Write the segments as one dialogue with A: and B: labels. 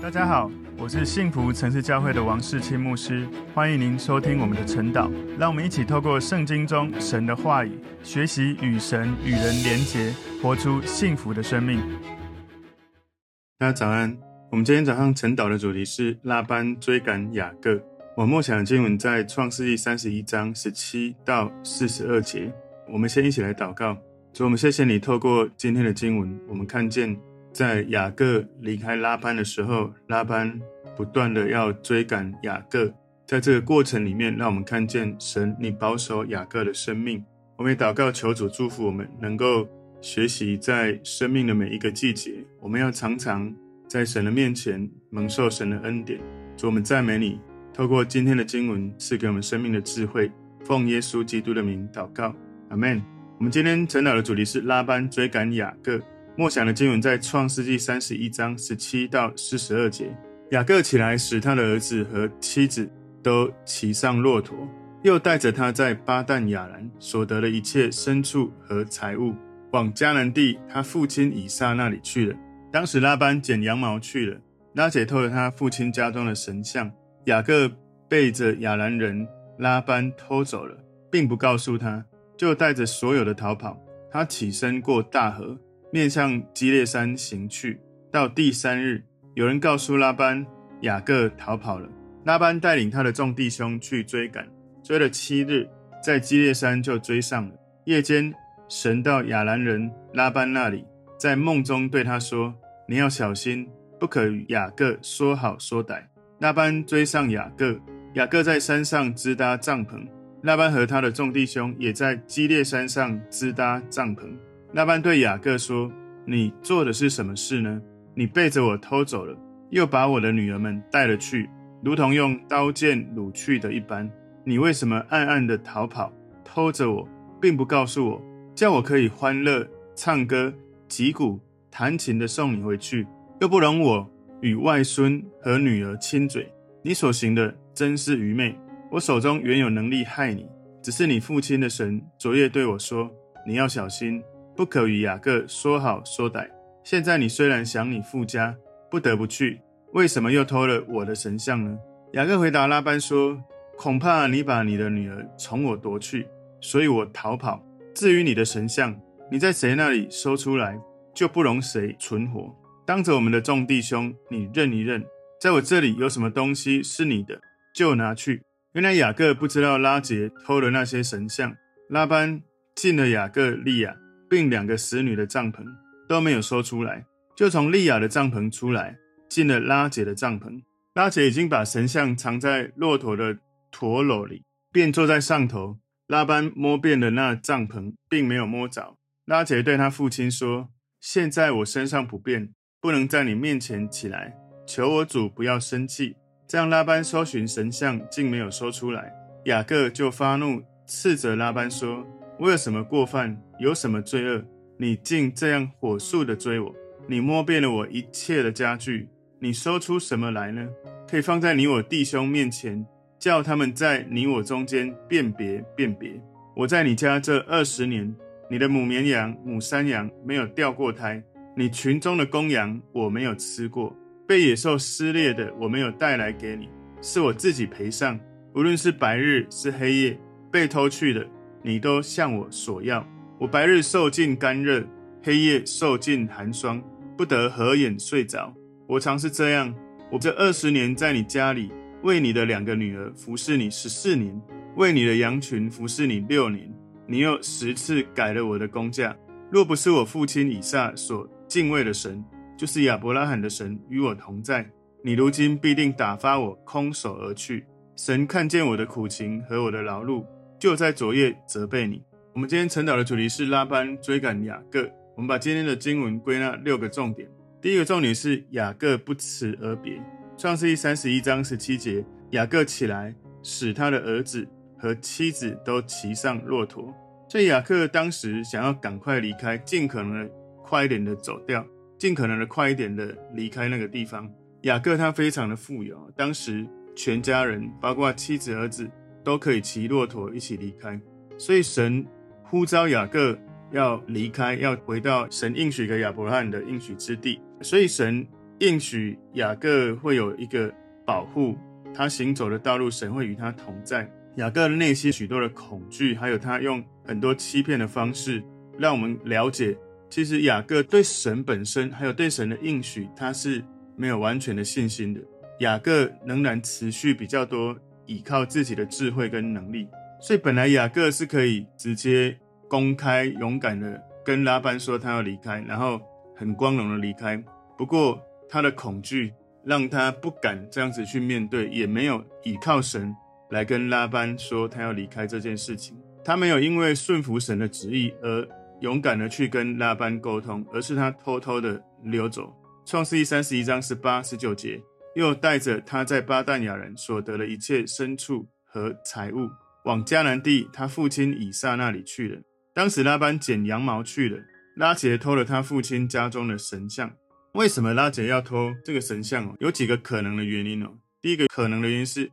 A: 大家好，我是幸福城市教会的王世清牧师，欢迎您收听我们的晨祷。让我们一起透过圣经中神的话语，学习与神与人连结，活出幸福的生命。大家早安，我们今天早上晨祷的主题是拉班追赶雅各。我默想的经文在创世记三十一章十七到四十二节。我们先一起来祷告，主，我们谢谢你透过今天的经文，我们看见。在雅各离开拉班的时候，拉班不断的要追赶雅各，在这个过程里面，让我们看见神你保守雅各的生命。我们也祷告求主祝福我们，能够学习在生命的每一个季节，我们要常常在神的面前蒙受神的恩典。主，我们赞美你，透过今天的经文赐给我们生命的智慧。奉耶稣基督的名祷告，阿门。我们今天晨祷的主题是拉班追赶雅各。默想的经文在创世纪三十一章十七到四十二节。雅各起来，使他的儿子和妻子都骑上骆驼，又带着他在巴旦亚兰所得的一切牲畜和财物，往迦南地他父亲以撒那里去了。当时拉班剪羊毛去了，拉结偷了他父亲家中的神像，雅各背着亚兰人拉班偷走了，并不告诉他，就带着所有的逃跑。他起身过大河。面向基列山行去，到第三日，有人告诉拉班，雅各逃跑了。拉班带领他的众弟兄去追赶，追了七日，在基列山就追上了。夜间，神到亚兰人拉班那里，在梦中对他说：“你要小心，不可与雅各说好说歹。”拉班追上雅各，雅各在山上支搭帐篷，拉班和他的众弟兄也在基列山上支搭帐篷。拉班对雅各说：“你做的是什么事呢？你背着我偷走了，又把我的女儿们带了去，如同用刀剑掳去的一般。你为什么暗暗的逃跑，偷着我，并不告诉我，叫我可以欢乐唱歌、击鼓弹琴的送你回去，又不容我与外孙和女儿亲嘴？你所行的真是愚昧。我手中原有能力害你，只是你父亲的神昨夜对我说：你要小心。”不可与雅各说好说歹。现在你虽然想你父家，不得不去，为什么又偷了我的神像呢？雅各回答拉班说：“恐怕你把你的女儿从我夺去，所以我逃跑。至于你的神像，你在谁那里收出来，就不容谁存活。当着我们的众弟兄，你认一认，在我这里有什么东西是你的，就拿去。”原来雅各不知道拉结偷了那些神像。拉班进了雅各利亚。并两个使女的帐篷都没有说出来，就从利亚的帐篷出来，进了拉姐的帐篷。拉姐已经把神像藏在骆驼的驼篓里，便坐在上头。拉班摸遍了那帐篷，并没有摸着。拉结对他父亲说：“现在我身上不便，不能在你面前起来，求我主不要生气。”这样拉班搜寻神像，竟没有搜出来。雅各就发怒，斥责拉班说。我有什么过犯，有什么罪恶？你竟这样火速的追我！你摸遍了我一切的家具，你搜出什么来呢？可以放在你我弟兄面前，叫他们在你我中间辨别辨别。我在你家这二十年，你的母绵羊、母山羊没有掉过胎，你群中的公羊我没有吃过，被野兽撕裂的我没有带来给你，是我自己赔上。无论是白日是黑夜，被偷去的。你都向我索要，我白日受尽干热，黑夜受尽寒霜，不得合眼睡着。我常是这样。我这二十年在你家里，为你的两个女儿服侍你十四年，为你的羊群服侍你六年。你又十次改了我的工价。若不是我父亲以撒所敬畏的神，就是亚伯拉罕的神与我同在，你如今必定打发我空手而去。神看见我的苦情和我的劳碌。就在昨夜责备你。我们今天晨祷的主题是拉班追赶雅各。我们把今天的经文归纳六个重点。第一个重点是雅各不辞而别。创世记三十一章十七节，雅各起来，使他的儿子和妻子都骑上骆驼。所以雅各当时想要赶快离开，尽可能的快一点的走掉，尽可能的快一点的离开那个地方。雅各他非常的富有，当时全家人包括妻子儿子。都可以骑骆驼一起离开，所以神呼召雅各要离开，要回到神应许给亚伯拉罕的应许之地。所以神应许雅各会有一个保护，他行走的道路，神会与他同在。雅各的内心许多的恐惧，还有他用很多欺骗的方式，让我们了解，其实雅各对神本身，还有对神的应许，他是没有完全的信心的。雅各仍然持续比较多依靠自己的智慧跟能力，所以本来雅各是可以直接公开勇敢的跟拉班说他要离开，然后很光荣的离开。不过他的恐惧让他不敢这样子去面对，也没有依靠神来跟拉班说他要离开这件事情。他没有因为顺服神的旨意而勇敢的去跟拉班沟通，而是他偷偷的溜走。创世记三十一章十八、十九节。又带着他在巴旦亚人所得的一切牲畜和财物，往迦南地他父亲以撒那里去了。当时拉班剪羊毛去了。拉杰偷了他父亲家中的神像。为什么拉杰要偷这个神像？哦有几个可能的原因哦。第一个可能的原因是，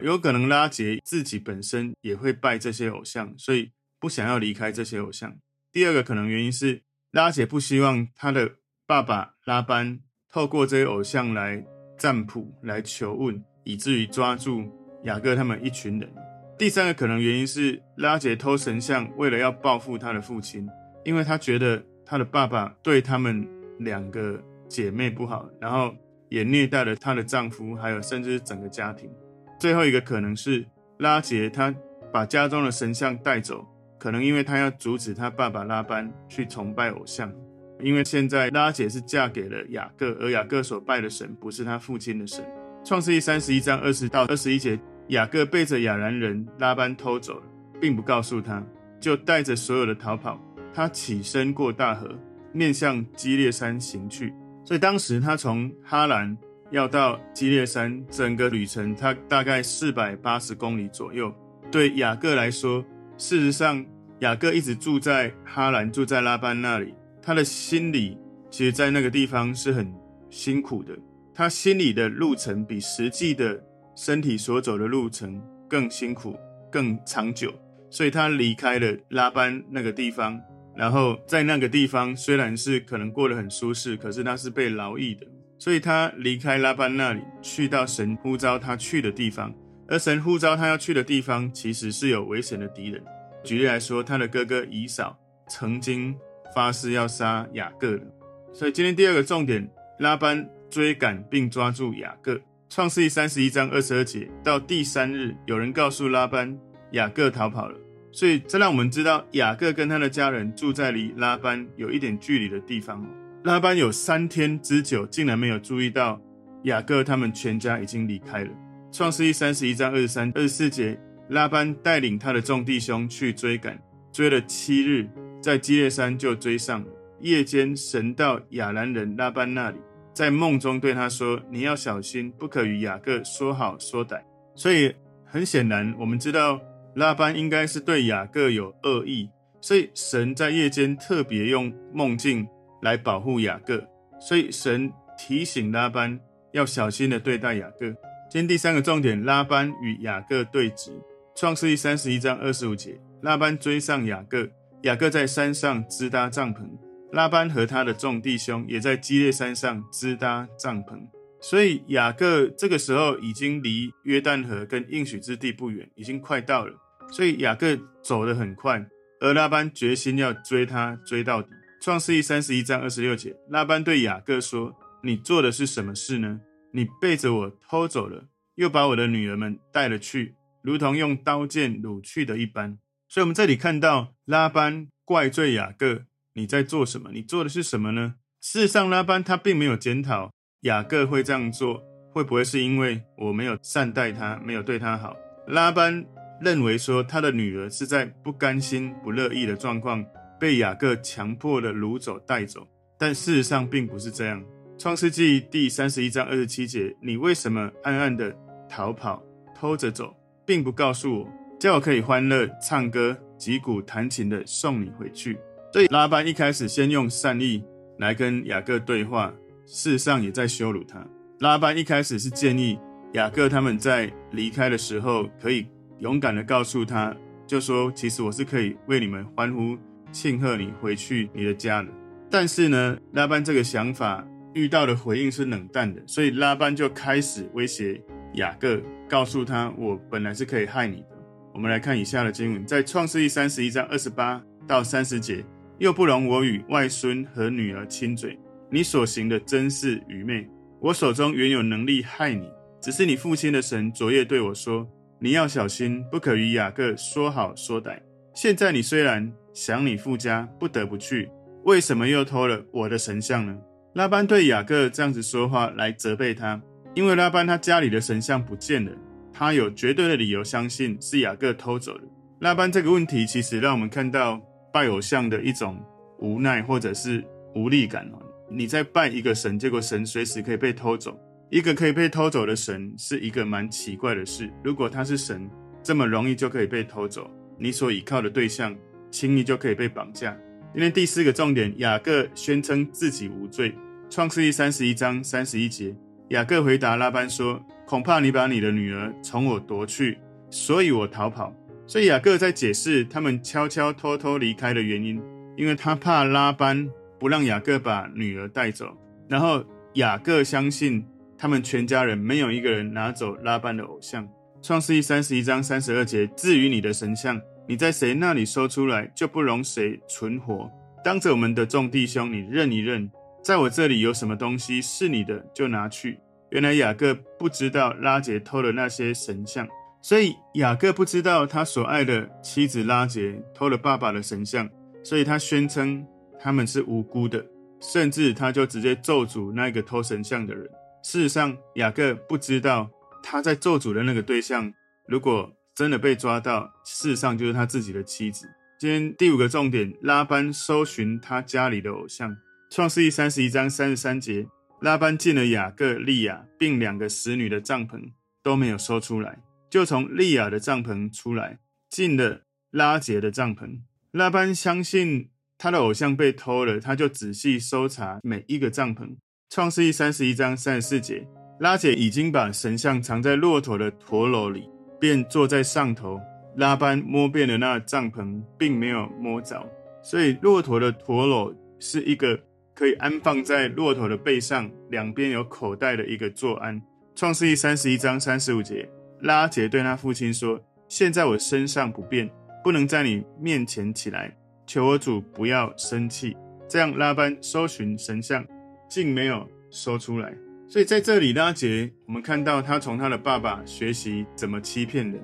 A: 有可能拉杰自己本身也会拜这些偶像，所以不想要离开这些偶像。第二个可能原因是，拉杰不希望他的爸爸拉班透过这些偶像来。占卜来求问，以至于抓住雅各他们一群人。第三个可能原因是拉杰偷神像，为了要报复他的父亲，因为他觉得他的爸爸对他们两个姐妹不好，然后也虐待了她的丈夫，还有甚至整个家庭。最后一个可能是拉杰他把家中的神像带走，可能因为他要阻止他爸爸拉班去崇拜偶像。因为现在拉杰是嫁给了雅各，而雅各所拜的神不是他父亲的神。创世记三十一章二十到二十一节，雅各背着亚兰人拉班偷走了，并不告诉他，就带着所有的逃跑。他起身过大河，面向基列山行去。所以当时他从哈兰要到基列山，整个旅程他大概四百八十公里左右。对雅各来说，事实上雅各一直住在哈兰，住在拉班那里。他的心里，其实，在那个地方是很辛苦的。他心里的路程比实际的身体所走的路程更辛苦、更长久，所以他离开了拉班那个地方。然后在那个地方，虽然是可能过得很舒适，可是他是被劳役的。所以他离开拉班那里，去到神呼召他去的地方。而神呼召他要去的地方，其实是有危险的敌人。举例来说，他的哥哥以扫曾经。发誓要杀雅各的，所以今天第二个重点，拉班追赶并抓住雅各。创世记三十一章二十二节，到第三日，有人告诉拉班，雅各逃跑了。所以这让我们知道，雅各跟他的家人住在离拉班有一点距离的地方。拉班有三天之久，竟然没有注意到雅各他们全家已经离开了。创世记三十一章二十三、二十四节，拉班带领他的众弟兄去追赶，追了七日。在基列山就追上了。夜间，神到亚兰人拉班那里，在梦中对他说：“你要小心，不可与雅各说好说歹。”所以很显然，我们知道拉班应该是对雅各有恶意，所以神在夜间特别用梦境来保护雅各。所以神提醒拉班要小心的对待雅各。今天第三个重点，拉班与雅各对峙。创世记三十一章二十五节，拉班追上雅各。雅各在山上支搭帐篷，拉班和他的众弟兄也在基列山上支搭帐篷。所以雅各这个时候已经离约旦河跟应许之地不远，已经快到了。所以雅各走得很快，而拉班决心要追他追到底。创世记三十一章二十六节，拉班对雅各说：“你做的是什么事呢？你背着我偷走了，又把我的女儿们带了去，如同用刀剑掳去的一般。”所以，我们这里看到拉班怪罪雅各：“你在做什么？你做的是什么呢？”事实上，拉班他并没有检讨雅各会这样做，会不会是因为我没有善待他，没有对他好？拉班认为说，他的女儿是在不甘心、不乐意的状况被雅各强迫的掳走、带走，但事实上并不是这样。创世纪第三十一章二十七节：“你为什么暗暗的逃跑、偷着走，并不告诉我？”叫我可以欢乐唱歌、击鼓弹琴的送你回去。所以拉班一开始先用善意来跟雅各对话，事实上也在羞辱他。拉班一开始是建议雅各他们在离开的时候可以勇敢的告诉他，就说其实我是可以为你们欢呼庆贺你回去你的家的。但是呢，拉班这个想法遇到的回应是冷淡的，所以拉班就开始威胁雅各，告诉他：“我本来是可以害你的。”我们来看以下的经文，在创世记三十一章二十八到三十节，又不容我与外孙和女儿亲嘴，你所行的真是愚昧。我手中原有能力害你，只是你父亲的神昨夜对我说：“你要小心，不可与雅各说好说歹。”现在你虽然想你父家，不得不去，为什么又偷了我的神像呢？拉班对雅各这样子说话来责备他，因为拉班他家里的神像不见了。他有绝对的理由相信是雅各偷走的。拉班这个问题其实让我们看到拜偶像的一种无奈或者是无力感哦。你在拜一个神，结果神随时可以被偷走。一个可以被偷走的神是一个蛮奇怪的事。如果他是神，这么容易就可以被偷走，你所倚靠的对象轻易就可以被绑架。今天第四个重点，雅各宣称自己无罪。创世记三十一章三十一节，雅各回答拉班说。恐怕你把你的女儿从我夺去，所以我逃跑。所以雅各在解释他们悄悄偷偷离开的原因，因为他怕拉班不让雅各把女儿带走。然后雅各相信他们全家人没有一个人拿走拉班的偶像。创世记三十一章三十二节：至于你的神像，你在谁那里搜出来，就不容谁存活。当着我们的众弟兄，你认一认，在我这里有什么东西是你的，就拿去。原来雅各不知道拉结偷了那些神像，所以雅各不知道他所爱的妻子拉结偷了爸爸的神像，所以他宣称他们是无辜的，甚至他就直接咒诅那个偷神像的人。事实上，雅各不知道他在咒诅的那个对象，如果真的被抓到，事实上就是他自己的妻子。今天第五个重点，拉班搜寻他家里的偶像，创世记三十一章三十三节。拉班进了雅各、利亚并两个使女的帐篷，都没有搜出来，就从利亚的帐篷出来，进了拉杰的帐篷。拉班相信他的偶像被偷了，他就仔细搜查每一个帐篷。创世记三十一章三十四节，拉结已经把神像藏在骆驼的驼驴里，便坐在上头。拉班摸遍了那帐篷，并没有摸着，所以骆驼的驼驴是一个。可以安放在骆驼的背上，两边有口袋的一个坐安。创世记三十一章三十五节，拉杰对他父亲说：“现在我身上不便，不能在你面前起来，求我主不要生气。”这样拉班搜寻神像，竟没有搜出来。所以在这里，拉杰我们看到他从他的爸爸学习怎么欺骗人。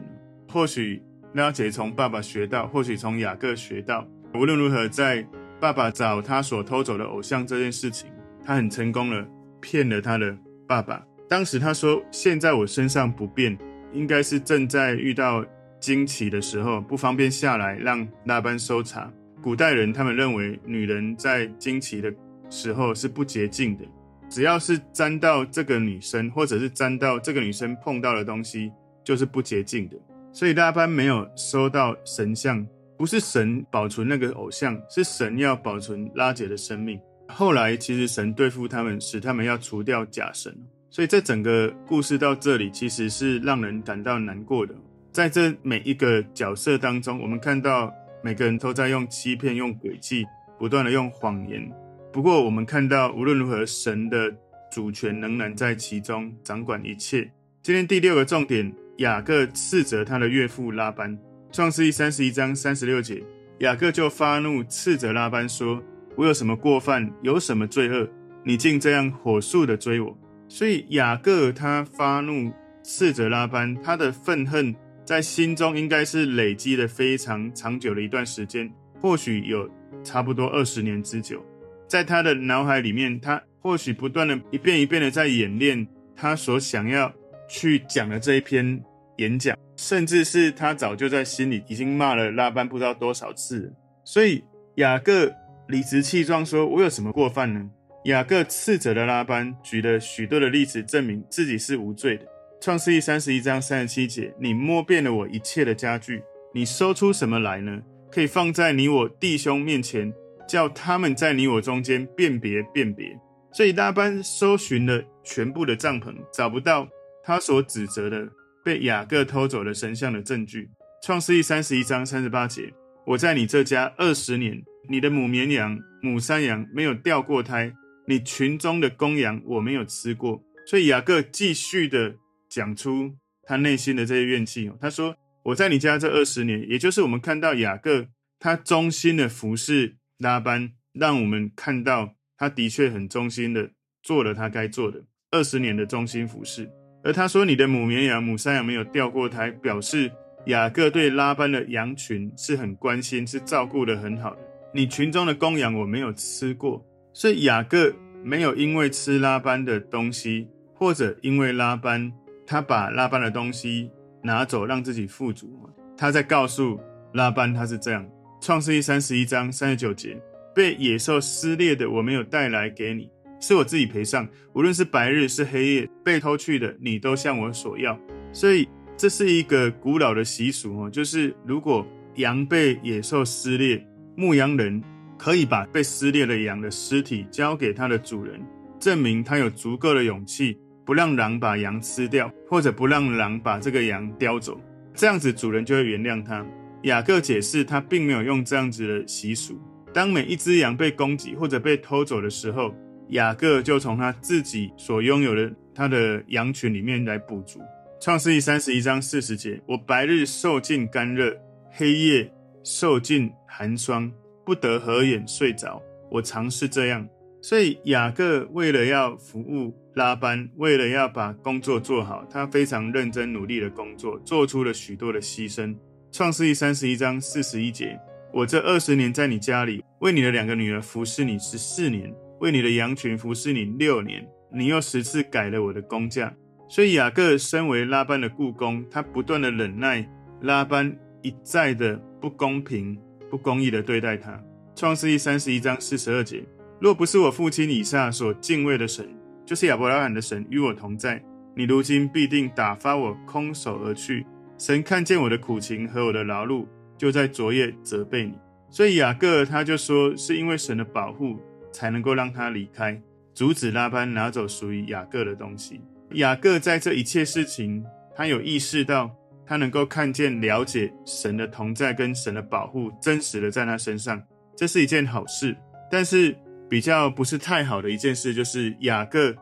A: 或许拉杰从爸爸学到，或许从雅各学到。无论如何，在爸爸找他所偷走的偶像这件事情，他很成功了，骗了他的爸爸。当时他说：“现在我身上不便，应该是正在遇到经期的时候，不方便下来让拉班搜查。”古代人他们认为，女人在经期的时候是不洁净的，只要是沾到这个女生，或者是沾到这个女生碰到的东西，就是不洁净的。所以拉班没有收到神像。不是神保存那个偶像，是神要保存拉姐的生命。后来其实神对付他们，使他们要除掉假神。所以这整个故事到这里，其实是让人感到难过的。在这每一个角色当中，我们看到每个人都在用欺骗、用诡计，不断的用谎言。不过我们看到，无论如何，神的主权仍然在其中，掌管一切。今天第六个重点，雅各斥责他的岳父拉班。创世记三十一章三十六节，雅各就发怒斥责拉班说：“我有什么过犯，有什么罪恶，你竟这样火速的追我？”所以雅各他发怒斥责拉班，他的愤恨在心中应该是累积了非常长久的一段时间，或许有差不多二十年之久。在他的脑海里面，他或许不断的一遍一遍的在演练他所想要去讲的这一篇演讲。甚至是他早就在心里已经骂了拉班不知道多少次，所以雅各理直气壮说：“我有什么过犯呢？”雅各斥责了拉班，举了许多的例子证明自己是无罪的。创世记三十一章三十七节：“你摸遍了我一切的家具，你搜出什么来呢？可以放在你我弟兄面前，叫他们在你我中间辨别辨别。”所以拉班搜寻了全部的帐篷，找不到他所指责的。被雅各偷走了神像的证据。创世记三十一章三十八节：我在你这家二十年，你的母绵羊、母山羊没有掉过胎，你群中的公羊我没有吃过。所以雅各继续的讲出他内心的这些怨气。他说：“我在你家这二十年，也就是我们看到雅各他忠心的服侍拉班，让我们看到他的确很忠心的做了他该做的二十年的忠心服侍。而他说：‘你的母绵羊、母山羊没有掉过胎，表示雅各对拉班的羊群是很关心，是照顾得很好的。你群中的公羊我没有吃过，所以雅各没有因为吃拉班的东西。”或者因为拉班，他把拉班的东西拿走，让自己富足。他在告诉拉班，他是这样。创世记三十一章三十九节，被野兽撕裂的，我没有带来给你，是我自己赔上。无论是白日是黑夜，被偷去的，你都向我索要。所以这是一个古老的习俗哦，就是如果羊被野兽撕裂，牧羊人可以把被撕裂的羊的尸体交给它的主人，证明他有足够的勇气。不让狼把羊吃掉，或者不让狼把这个羊叼走，这样子主人就会原谅他。雅各解释，他并没有用这样子的习俗。当每一只羊被攻击或者被偷走的时候，雅各就从他自己所拥有的他的羊群里面来补足。创世记三十一章四十节：我白日受尽干热，黑夜受尽寒霜，不得合眼睡着。我常是这样。所以雅各为了要服务拉班，为了要把工作做好，他非常认真努力的工作，做出了许多的牺牲。创世记三十一章四十一节：我这二十年在你家里，为你的两个女儿服侍你十四年，为你的羊群服侍你六年，你又十次改了我的工价。所以雅各身为拉班的雇工，他不断的忍耐拉班一再的不公平、不公义的对待他。创世记三十一章四十二节。若不是我父亲以撒所敬畏的神，就是亚伯拉罕的神与我同在，你如今必定打发我空手而去。神看见我的苦情和我的劳碌，就在昨夜责备你。所以雅各他就说，是因为神的保护，才能够让他离开，阻止拉班拿走属于雅各的东西。雅各在这一切事情，他有意识到，他能够看见、了解神的同在跟神的保护，真实的在他身上，这是一件好事。但是，比较不是太好的一件事，就是雅各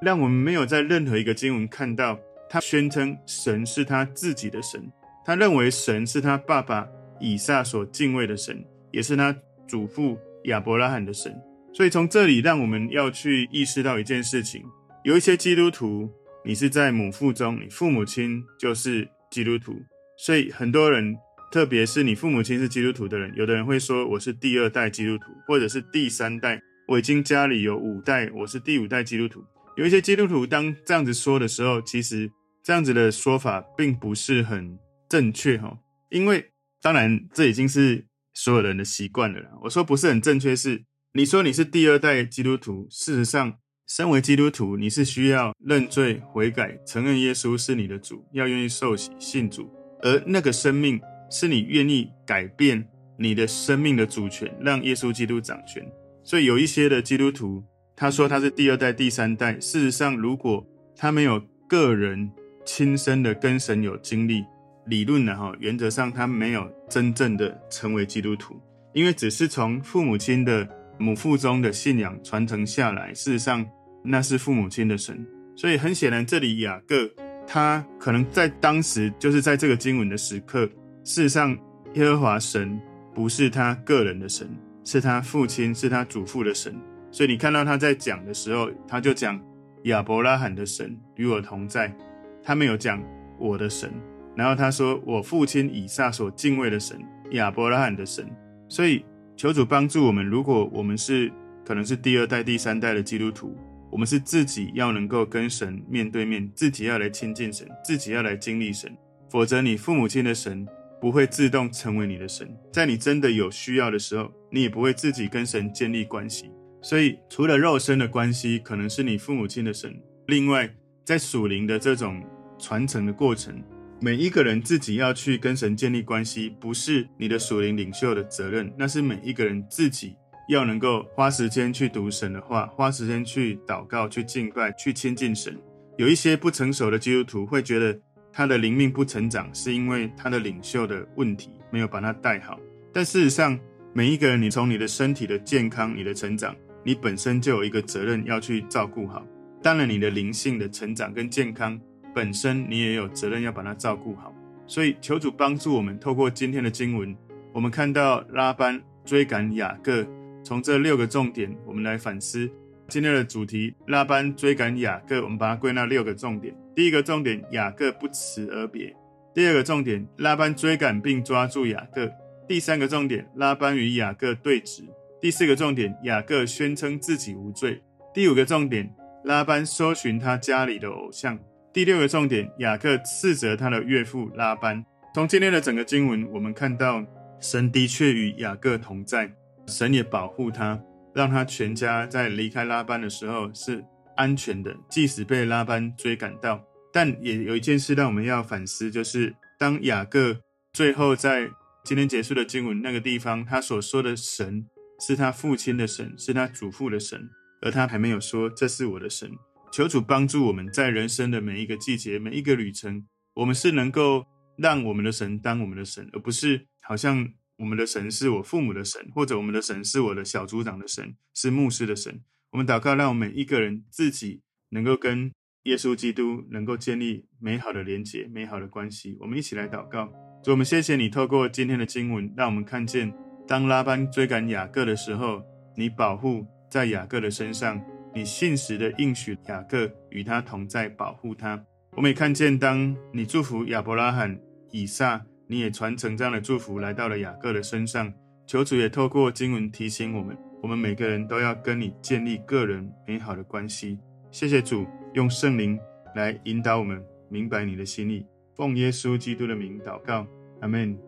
A: 让我们没有在任何一个经文看到他宣称神是他自己的神，他认为神是他爸爸以撒所敬畏的神，也是他祖父亚伯拉罕的神。所以从这里，让我们要去意识到一件事情：有一些基督徒，你是在母腹中，你父母亲就是基督徒，所以很多人。特别是你父母亲是基督徒的人，有的人会说我是第二代基督徒，或者是第三代，我已经家里有五代，我是第五代基督徒。有一些基督徒当这样子说的时候，其实这样子的说法并不是很正确哈，因为当然这已经是所有人的习惯了啦。我说不是很正确是，你说你是第二代基督徒，事实上，身为基督徒，你是需要认罪悔改，承认耶稣是你的主，要愿意受洗信主，而那个生命。是你愿意改变你的生命的主权，让耶稣基督掌权。所以有一些的基督徒，他说他是第二代、第三代。事实上，如果他没有个人亲身的跟神有经历，理论的哈，原则上他没有真正的成为基督徒，因为只是从父母亲的母腹中的信仰传承下来。事实上，那是父母亲的神。所以很显然，这里雅各他可能在当时，就是在这个经文的时刻。事实上，耶和华神不是他个人的神，是他父亲、是他祖父的神。所以你看到他在讲的时候，他就讲亚伯拉罕的神与我同在，他没有讲我的神。然后他说我父亲以撒所敬畏的神，亚伯拉罕的神。所以求主帮助我们，如果我们是可能是第二代、第三代的基督徒，我们是自己要能够跟神面对面，自己要来亲近神，自己要来经历神，否则你父母亲的神。不会自动成为你的神，在你真的有需要的时候，你也不会自己跟神建立关系。所以，除了肉身的关系，可能是你父母亲的神。另外，在属灵的这种传承的过程，每一个人自己要去跟神建立关系，不是你的属灵领袖的责任，那是每一个人自己要能够花时间去读神的话，花时间去祷告、去敬拜、去亲近神。有一些不成熟的基督徒会觉得。他的灵命不成长，是因为他的领袖的问题没有把他带好。但事实上，每一个人，你从你的身体的健康、你的成长，你本身就有一个责任要去照顾好。当然，你的灵性的成长跟健康本身，你也有责任要把它照顾好。所以，求主帮助我们，透过今天的经文，我们看到拉班追赶雅各，从这六个重点，我们来反思今天的主题：拉班追赶雅各。我们把它归纳六个重点。第一个重点，雅各不辞而别；第二个重点，拉班追赶并抓住雅各；第三个重点，拉班与雅各对峙；第四个重点，雅各宣称自己无罪；第五个重点。拉班搜寻他家里的偶像。第六个重点，雅各斥责他的岳父拉班。从今天的整个经文，我们看到神的确与雅各同在，神也保护他，让他全家在离开拉班的时候是安全的，即使被拉班追赶到。但也有一件事让我们要反思，就是当雅各最后在今天结束的经文那个地方，他所说的神是他父亲的神，是他祖父的神。而他还没有说：“这是我的神。”求主帮助我们在人生的每一个季节、每一个旅程，我们是能够让我们的神当我们的神，而不是好像我们的神是我父母的神，或者我们的神是我的小组长的神，是牧师的神。我们祷告，让我们每一个人自己能够跟耶稣基督能够建立美好的连结、美好的关系。我们一起来祷告，主，我们谢谢你透过今天的经文，让我们看见，当拉班追赶雅各的时候，你保护。在雅各的身上，你信实的应许雅各与他同在，保护他。我们也看见，当你祝福亚伯拉罕、以撒，你也传承这样的祝福来到了雅各的身上。求主也透过经文提醒我们，我们每个人都要跟你建立个人美好的关系。谢谢主，用圣灵来引导我们明白你的心意。奉耶稣基督的名祷告，阿门。